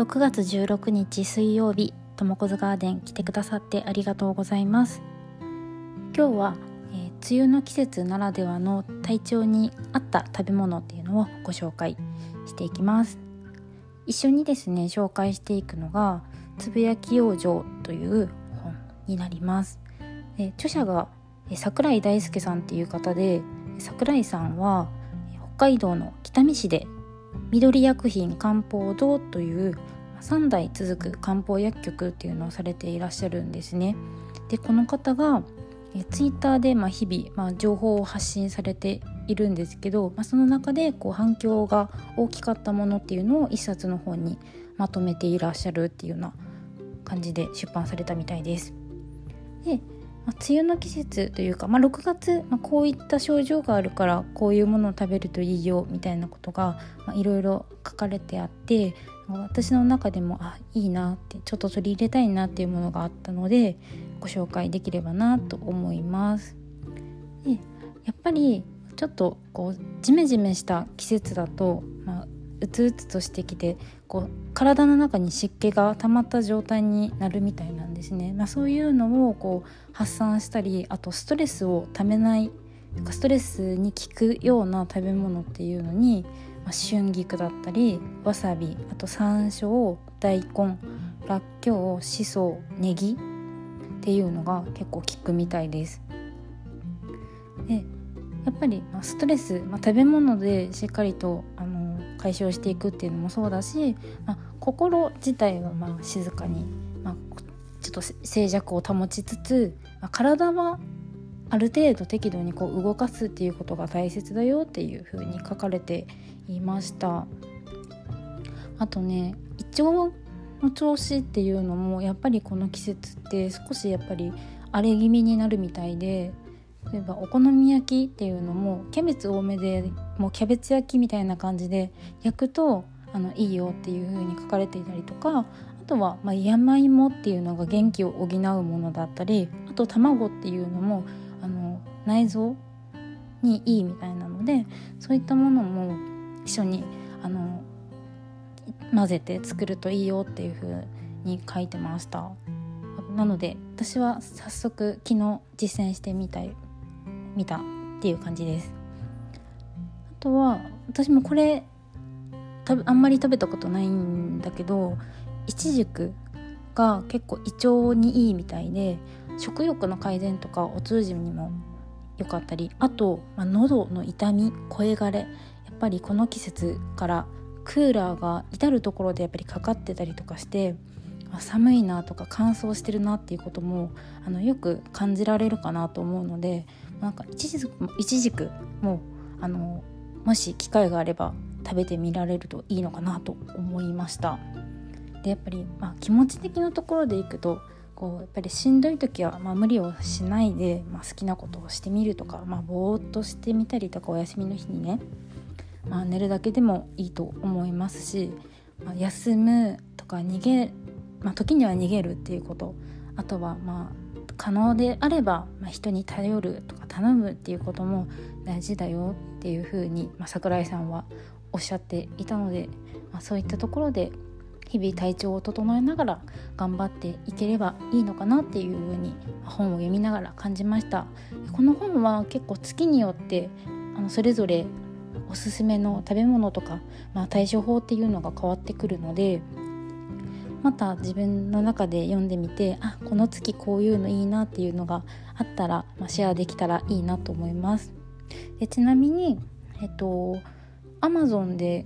6月16日水曜日ともこずガーデン来てくださってありがとうございます。今日は、えー、梅雨の季節ならではの体調に合った食べ物っていうのをご紹介していきます。一緒にですね紹介していくのがつぶやき養生という本になります。で著者が桜井大輔さんっていう方で桜井さんは北海道の北見市で緑薬品漢方堂という3代続く漢方薬局っていうのをされていらっしゃるんですね。でこの方がえツイッターでま日々、まあ、情報を発信されているんですけど、まあ、その中でこう反響が大きかったものっていうのを一冊の本にまとめていらっしゃるっていうような感じで出版されたみたいです。でまあ、梅雨の季節というか、まあ、6月、まあ、こういった症状があるからこういうものを食べるといいよみたいなことがいろいろ書かれてあって私の中でもあいいなってちょっと取り入れたいなっていうものがあったのでご紹介できればなと思います。でやっぱりちょっとこうジメジメした季節だと、まあ、うつうつとしてきてこう体の中に湿気が溜まった状態になるみたいなんですね、まあ、そういうのをこう発散したりあとストレスをためないストレスに効くような食べ物っていうのに、まあ、春菊だったりわさびあと山椒大根らっきょうしそネギっていうのが結構効くみたいです。でやっぱり、まあ、ストレス、まあ、食べ物でしっかりとあの解消していくっていうのもそうだし、まあ、心自体はまあ静かに、まあ、ちょっと静寂を保ちつつ、まあ、体はある程度適度にこう動かすっていうことが大切だよっていうふうに書かれていました。あとね胃腸の調子っていうのもやっぱりこの季節って少しやっぱり荒れ気味になるみたいで例えばお好み焼きっていうのもキャベツ多めでもうキャベツ焼きみたいな感じで焼くとあのいいよっていう風に書かれていたりとかあとは、まあ、山芋っていうのが元気を補うものだったりあと卵っていうのもあの内臓にいいみたいなのでそういったものも一緒にあの混ぜて作るといいよっていう風に書いてました。なので私は早速昨日実践してみたい見たっていう感じです。あとは私もこれあんまり食べたことないんだけどいちじくが結構胃腸にいいみたいで食欲の改善とかお通じにも良かったりあと、まあ、喉の痛み声がれやっぱりこの季節からクーラーが至る所でやっぱりかかってたりとかして寒いなとか乾燥してるなっていうこともあのよく感じられるかなと思うのでなんかいちじくもあのもし機会があれば食べてみられるといいのかなと思いました。でやっぱり、まあ、気持ち的なところでいくとこうやっぱりしんどい時は、まあ、無理をしないで、まあ、好きなことをしてみるとか、まあ、ぼーっとしてみたりとかお休みの日にね、まあ、寝るだけでもいいと思いますし、まあ、休むとか逃げ、まあ、時には逃げるっていうこと。あとはまあ可能であれば、まあ、人に頼るとか頼むっていうことも大事だよっていうふうに、まあ、桜井さんはおっしゃっていたので、まあ、そういったところで日々体調を整えながら頑張っていければいいのかなっていうふうに本を読みながら感じました。この本は結構月によってあのそれぞれおすすめの食べ物とか、まあ、対処法っていうのが変わってくるのでまた自分の中で読んでみてあこの月こういうのいいなっていうのがあったら、まあ、シェアできたらいいなと思います。でちなみにえっと Amazon で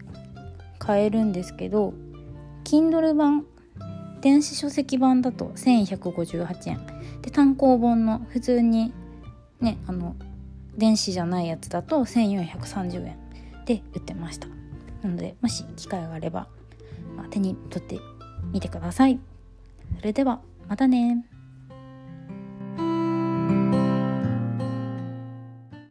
買えるんですけど Kindle 版電子書籍版だと1158円。で単行本の普通にねあの電子じゃないやつだと1430円で売ってました。なのでもし機会があれば、まあ、手に取ってみてください。それではまたね